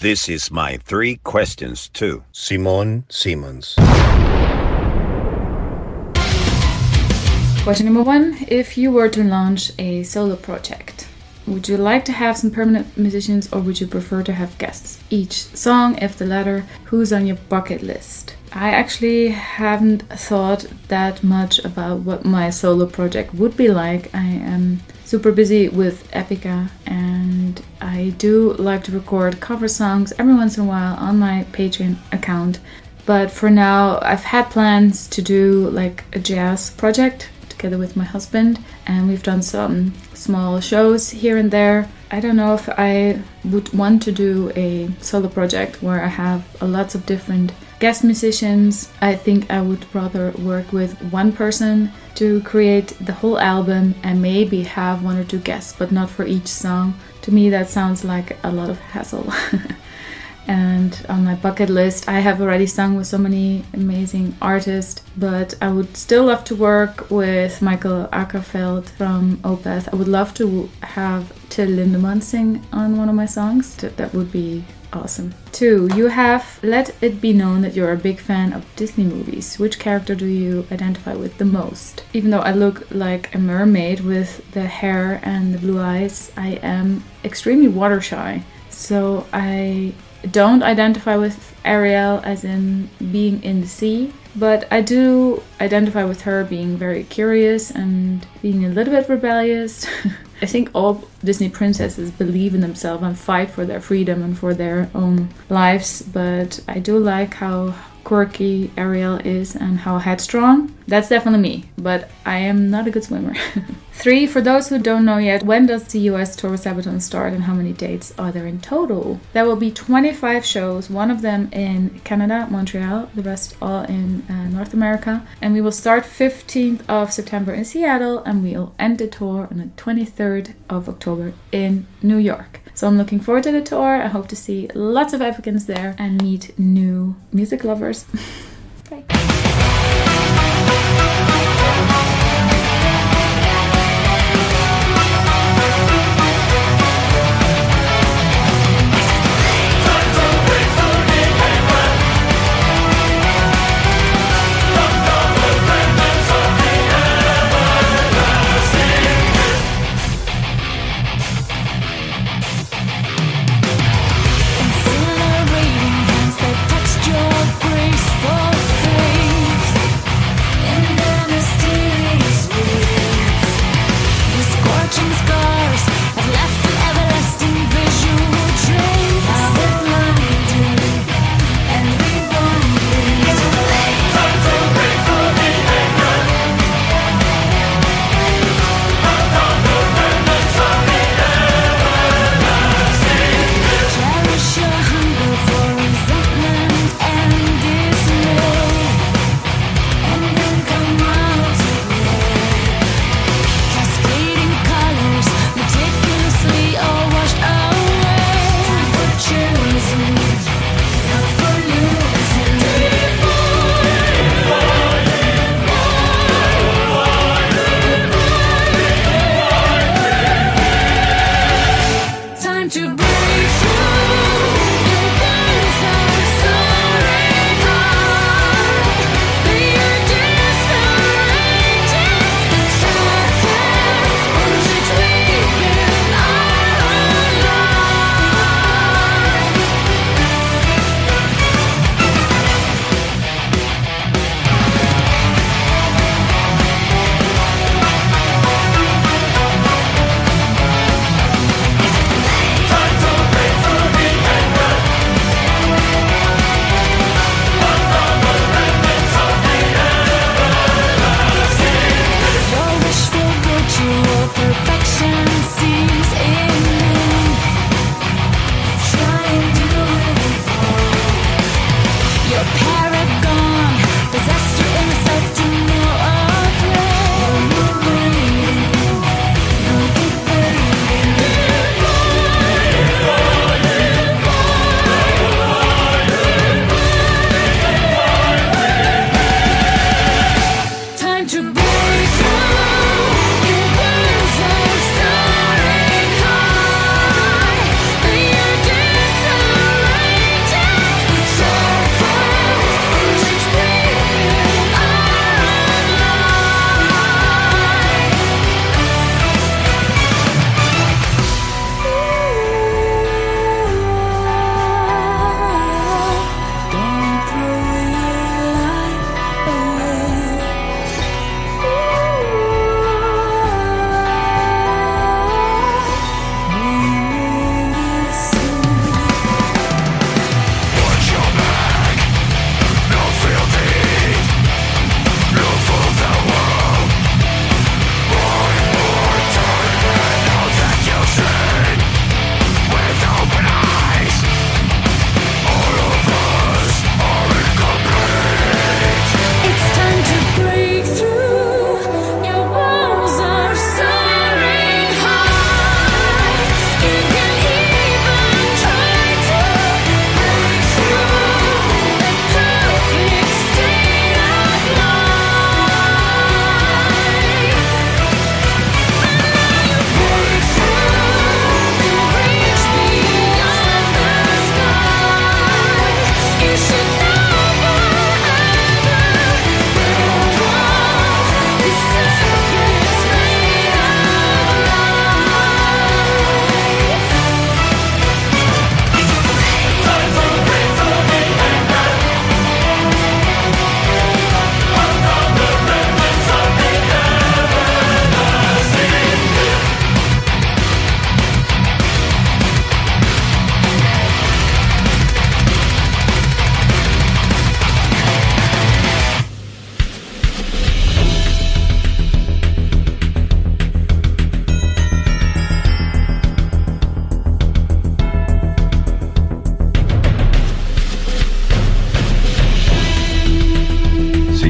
This is my three questions to Simone Simons. Question number one If you were to launch a solo project, would you like to have some permanent musicians or would you prefer to have guests? Each song, if the latter, who's on your bucket list? I actually haven't thought that much about what my solo project would be like. I am super busy with Epica and I do like to record cover songs every once in a while on my Patreon account. But for now, I've had plans to do like a jazz project together with my husband, and we've done some small shows here and there. I don't know if I would want to do a solo project where I have lots of different guest musicians. I think I would rather work with one person to create the whole album and maybe have one or two guests, but not for each song. To me, that sounds like a lot of hassle. and on my bucket list, I have already sung with so many amazing artists, but I would still love to work with Mikael Åkerfeldt from Opeth. I would love to have Till Lindemann sing on one of my songs. That would be awesome. Two, you have let it be known that you're a big fan of Disney movies. Which character do you identify with the most? Even though I look like a mermaid with the hair and the blue eyes, I am extremely water shy. So I don't identify with Ariel as in being in the sea, but I do identify with her being very curious and being a little bit rebellious. I think all Disney princesses believe in themselves and fight for their freedom and for their own lives, but I do like how quirky Ariel is and how headstrong. That's definitely me, but I am not a good swimmer. Three, for those who don't know yet, when does the US tour of Sabaton start and how many dates are there in total? There will be 25 shows, one of them in Canada, Montreal, the rest all in uh, North America. And we will start 15th of September in Seattle and we'll end the tour on the 23rd of October in New York. So I'm looking forward to the tour. I hope to see lots of applicants there and meet new music lovers.